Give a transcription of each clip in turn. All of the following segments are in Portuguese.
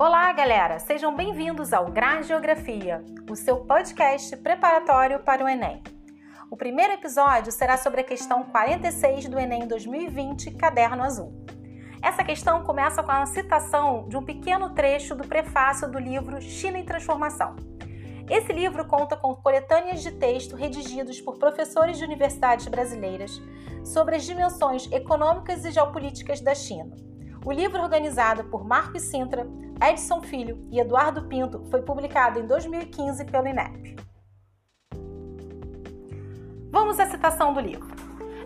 Olá, galera! Sejam bem-vindos ao Gra Geografia, o seu podcast preparatório para o Enem. O primeiro episódio será sobre a questão 46 do Enem 2020, Caderno Azul. Essa questão começa com a citação de um pequeno trecho do prefácio do livro China em Transformação. Esse livro conta com coletâneas de texto redigidos por professores de universidades brasileiras sobre as dimensões econômicas e geopolíticas da China. O livro, organizado por Marcos Sintra, Edson Filho e Eduardo Pinto, foi publicado em 2015 pelo INEP. Vamos à citação do livro.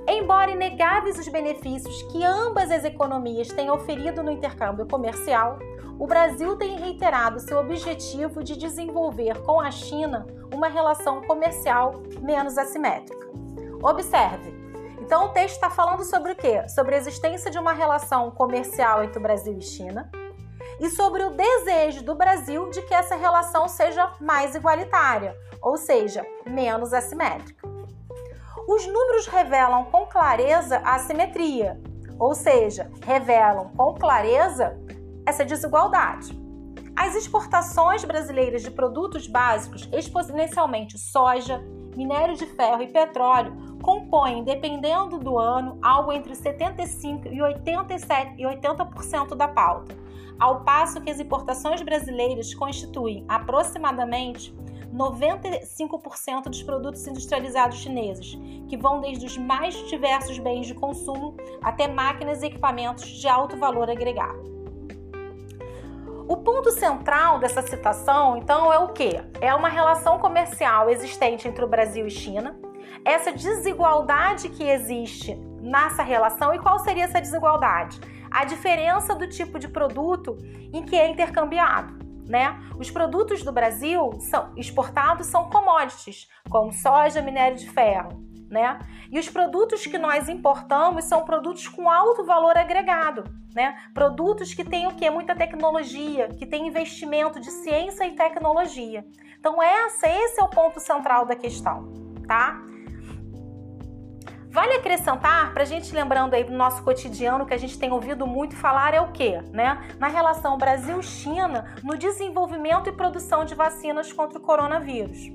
Embora inegáveis os benefícios que ambas as economias têm oferido no intercâmbio comercial, o Brasil tem reiterado seu objetivo de desenvolver com a China uma relação comercial menos assimétrica. Observe, então o texto está falando sobre o quê? Sobre a existência de uma relação comercial entre o Brasil e China e sobre o desejo do Brasil de que essa relação seja mais igualitária, ou seja, menos assimétrica. Os números revelam com clareza a assimetria, ou seja, revelam com clareza essa desigualdade. As exportações brasileiras de produtos básicos, exponencialmente soja, minério de ferro e petróleo, compõem, dependendo do ano, algo entre 75% e 87% e 80% da pauta, ao passo que as importações brasileiras constituem aproximadamente 95% dos produtos industrializados chineses, que vão desde os mais diversos bens de consumo até máquinas e equipamentos de alto valor agregado. O ponto central dessa citação, então, é o que? É uma relação comercial existente entre o Brasil e China, essa desigualdade que existe nessa relação e qual seria essa desigualdade? A diferença do tipo de produto em que é intercambiado né? Os produtos do Brasil são exportados são commodities, como soja, minério de ferro, né? E os produtos que nós importamos são produtos com alto valor agregado, né? Produtos que têm o que? Muita tecnologia, que têm investimento de ciência e tecnologia. Então, essa, esse é o ponto central da questão, tá? Vale acrescentar, para a gente lembrando aí do nosso cotidiano que a gente tem ouvido muito falar, é o quê? Né? Na relação Brasil-China, no desenvolvimento e produção de vacinas contra o coronavírus.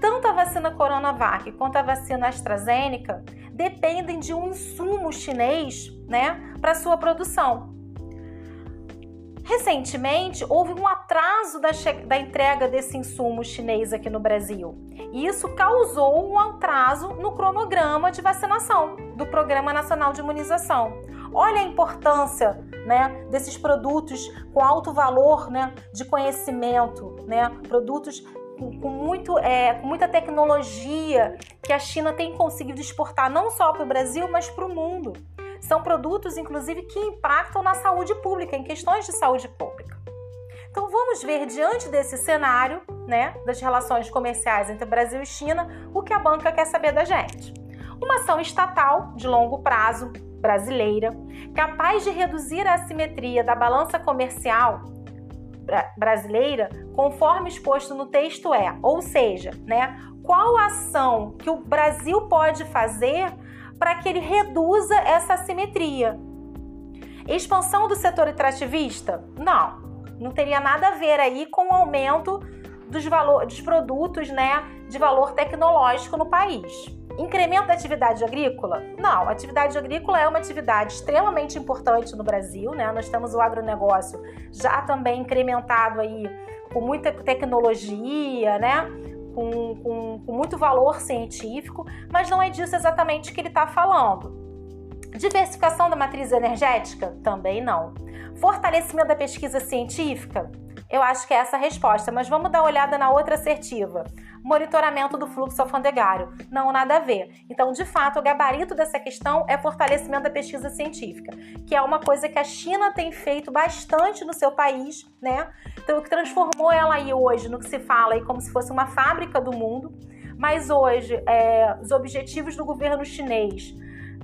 Tanto a vacina Coronavac quanto a vacina AstraZeneca dependem de um insumo chinês né, para sua produção. Recentemente, houve um atraso da, da, entrega desse insumo chinês aqui no Brasil. E isso causou um atraso no cronograma de vacinação do Programa Nacional de Imunização. Olha a importância né, desses produtos com alto valor né, de conhecimento, né, produtos com, muito, é, com muita tecnologia que a China tem conseguido exportar não só para o Brasil, mas para o mundo. São produtos, inclusive, que impactam na saúde pública, em questões de saúde pública. Então vamos ver diante desse cenário, né, das relações comerciais entre Brasil e China, o que a banca quer saber da gente. Uma ação estatal de longo prazo brasileira, capaz de reduzir a assimetria da balança comercial brasileira, conforme exposto no texto é, ou seja, né, qual ação que o Brasil pode fazer para que ele reduza essa assimetria. Expansão do setor extrativista? Não, não teria nada a ver aí com o aumento dos, valor, dos produtos né, de valor tecnológico no país. Incremento da atividade agrícola? Não, a atividade agrícola é uma atividade extremamente importante no Brasil, né? Nós temos o agronegócio já também incrementado aí com muita tecnologia, né? Com, com, com muito valor científico, mas não é disso exatamente que ele está falando. Diversificação da matriz energética? Também não. Fortalecimento da pesquisa científica? Eu acho que é essa a resposta, mas vamos dar uma olhada na outra assertiva. Monitoramento do fluxo alfandegário. Não, nada a ver. Então, de fato, o gabarito dessa questão é fortalecimento da pesquisa científica, que é uma coisa que a China tem feito bastante no seu país, né? Então, o que transformou ela aí hoje no que se fala aí como se fosse uma fábrica do mundo. Mas hoje, é, os objetivos do governo chinês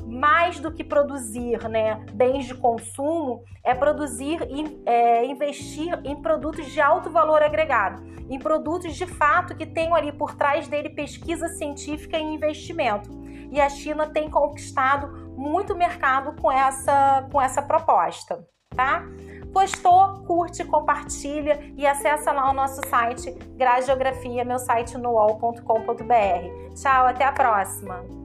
mais do que produzir né, bens de consumo, é produzir e é, investir em produtos de alto valor agregado, em produtos de fato que tenham ali por trás dele pesquisa científica e investimento. E a China tem conquistado muito mercado com essa, com essa proposta, tá? Gostou? Curte, compartilha e acessa lá o nosso site Grade Geografia, meu site no Tchau, até a próxima!